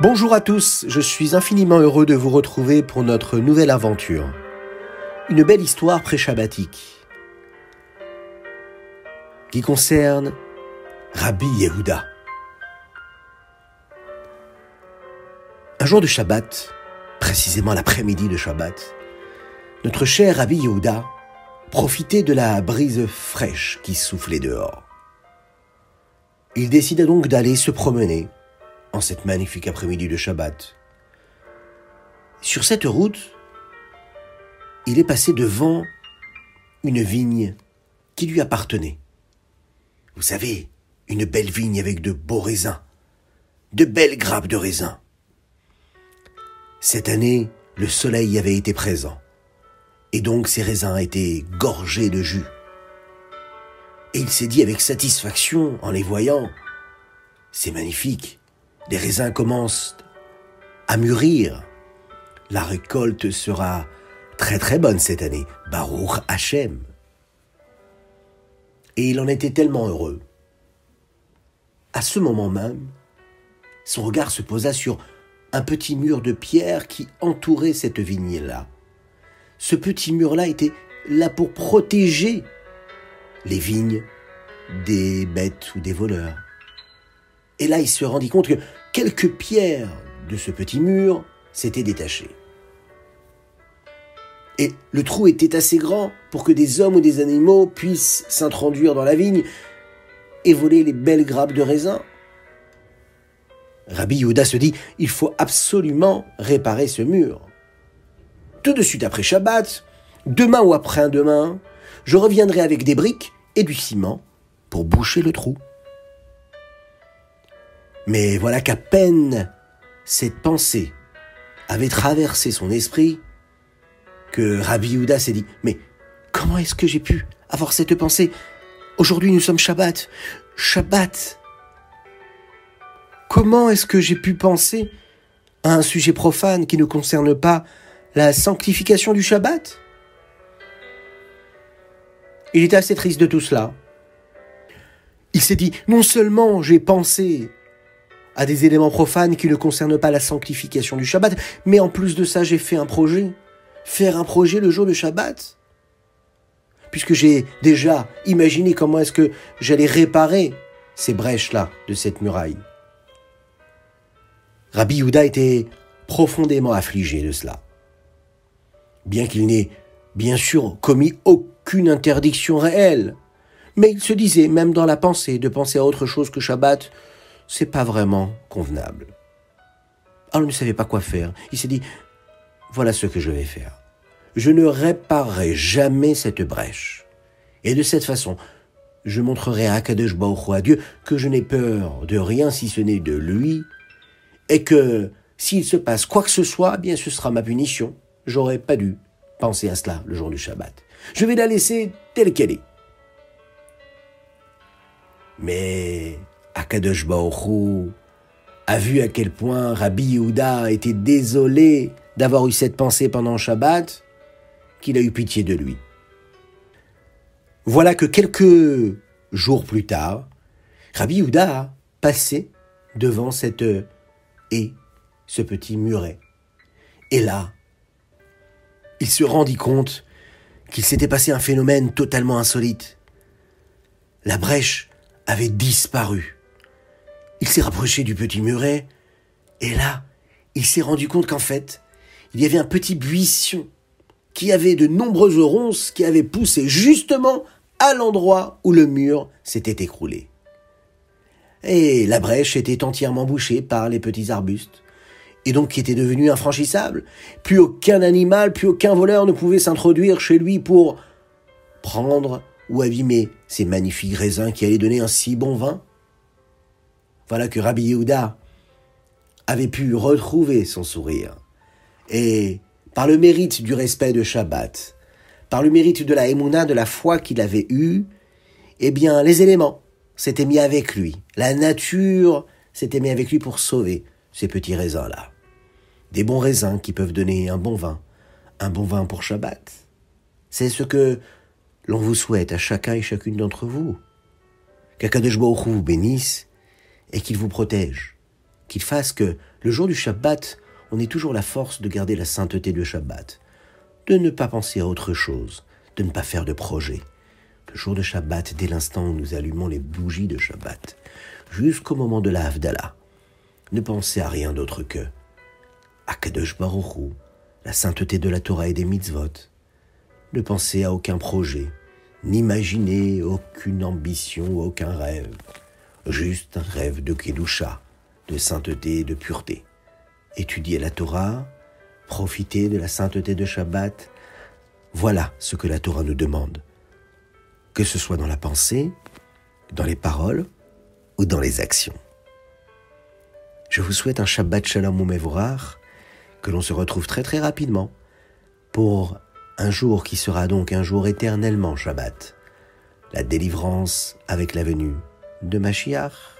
Bonjour à tous, je suis infiniment heureux de vous retrouver pour notre nouvelle aventure. Une belle histoire pré-shabbatique qui concerne Rabbi Yehuda. Un jour de Shabbat, précisément l'après-midi de Shabbat, notre cher Rabbi Yehuda profitait de la brise fraîche qui soufflait dehors. Il décida donc d'aller se promener en cette magnifique après-midi de Shabbat. Sur cette route, il est passé devant une vigne qui lui appartenait. Vous savez, une belle vigne avec de beaux raisins, de belles grappes de raisins. Cette année, le soleil avait été présent, et donc ces raisins étaient gorgés de jus. Et il s'est dit avec satisfaction en les voyant, c'est magnifique, des raisins commencent à mûrir. La récolte sera très très bonne cette année. Baruch Hashem. Et il en était tellement heureux. À ce moment même, son regard se posa sur un petit mur de pierre qui entourait cette vigne-là. Ce petit mur-là était là pour protéger les vignes des bêtes ou des voleurs. Et là, il se rendit compte que quelques pierres de ce petit mur s'étaient détachées. Et le trou était assez grand pour que des hommes ou des animaux puissent s'introduire dans la vigne et voler les belles grappes de raisin. Rabbi Yehuda se dit, il faut absolument réparer ce mur. Tout de suite après Shabbat, demain ou après-demain, je reviendrai avec des briques et du ciment pour boucher le trou. Mais voilà qu'à peine cette pensée avait traversé son esprit, que Rabbi Yehuda s'est dit, mais comment est-ce que j'ai pu avoir cette pensée? Aujourd'hui nous sommes Shabbat. Shabbat. Comment est-ce que j'ai pu penser à un sujet profane qui ne concerne pas la sanctification du Shabbat? Il était assez triste de tout cela. Il s'est dit, non seulement j'ai pensé à des éléments profanes qui ne concernent pas la sanctification du Shabbat, mais en plus de ça, j'ai fait un projet. Faire un projet le jour de Shabbat. Puisque j'ai déjà imaginé comment est-ce que j'allais réparer ces brèches-là de cette muraille. Rabbi Yehuda était profondément affligé de cela. Bien qu'il n'ait bien sûr commis aucune interdiction réelle, mais il se disait, même dans la pensée, de penser à autre chose que Shabbat, c'est pas vraiment convenable. Alors il ne savait pas quoi faire. Il s'est dit, voilà ce que je vais faire. Je ne réparerai jamais cette brèche. Et de cette façon, je montrerai à Kadesh Baruch à Dieu que je n'ai peur de rien si ce n'est de lui, et que s'il se passe quoi que ce soit, eh bien ce sera ma punition. J'aurais pas dû penser à cela le jour du Shabbat. Je vais la laisser telle qu'elle est. Mais Akadosh Baoru a vu à quel point Rabbi Yehuda était désolé d'avoir eu cette pensée pendant Shabbat, qu'il a eu pitié de lui. Voilà que quelques jours plus tard, Rabbi Yehuda passé devant cette haie, ce petit muret. Et là, il se rendit compte qu'il s'était passé un phénomène totalement insolite. La brèche avait disparu. Il s'est rapproché du petit muret, et là, il s'est rendu compte qu'en fait, il y avait un petit buisson qui avait de nombreuses ronces qui avaient poussé justement à l'endroit où le mur s'était écroulé. Et la brèche était entièrement bouchée par les petits arbustes, et donc qui était devenue infranchissable. Plus aucun animal, plus aucun voleur ne pouvait s'introduire chez lui pour prendre ou abîmer ces magnifiques raisins qui allaient donner un si bon vin. Voilà que Rabbi Yehuda avait pu retrouver son sourire. Et par le mérite du respect de Shabbat, par le mérite de la émouna, de la foi qu'il avait eue, eh bien, les éléments s'étaient mis avec lui. La nature s'était mis avec lui pour sauver ces petits raisins-là. Des bons raisins qui peuvent donner un bon vin, un bon vin pour Shabbat. C'est ce que l'on vous souhaite à chacun et chacune d'entre vous. Qu'Akadosh vous bénisse et qu'il vous protège. qu'il fasse que le jour du Shabbat, on ait toujours la force de garder la sainteté du Shabbat, de ne pas penser à autre chose, de ne pas faire de projet. Le jour de Shabbat, dès l'instant où nous allumons les bougies de Shabbat, jusqu'au moment de la ne pensez à rien d'autre que Akadosh Baruch la sainteté de la Torah et des mitzvot. Ne pensez à aucun projet, n'imaginez aucune ambition, aucun rêve. Juste un rêve de Kedusha, de sainteté et de pureté. Étudiez la Torah, profitez de la sainteté de Shabbat. Voilà ce que la Torah nous demande. Que ce soit dans la pensée, dans les paroles ou dans les actions. Je vous souhaite un Shabbat Shalom Umevorach, que l'on se retrouve très très rapidement pour un jour qui sera donc un jour éternellement Shabbat, la délivrance avec la venue de Mashiach.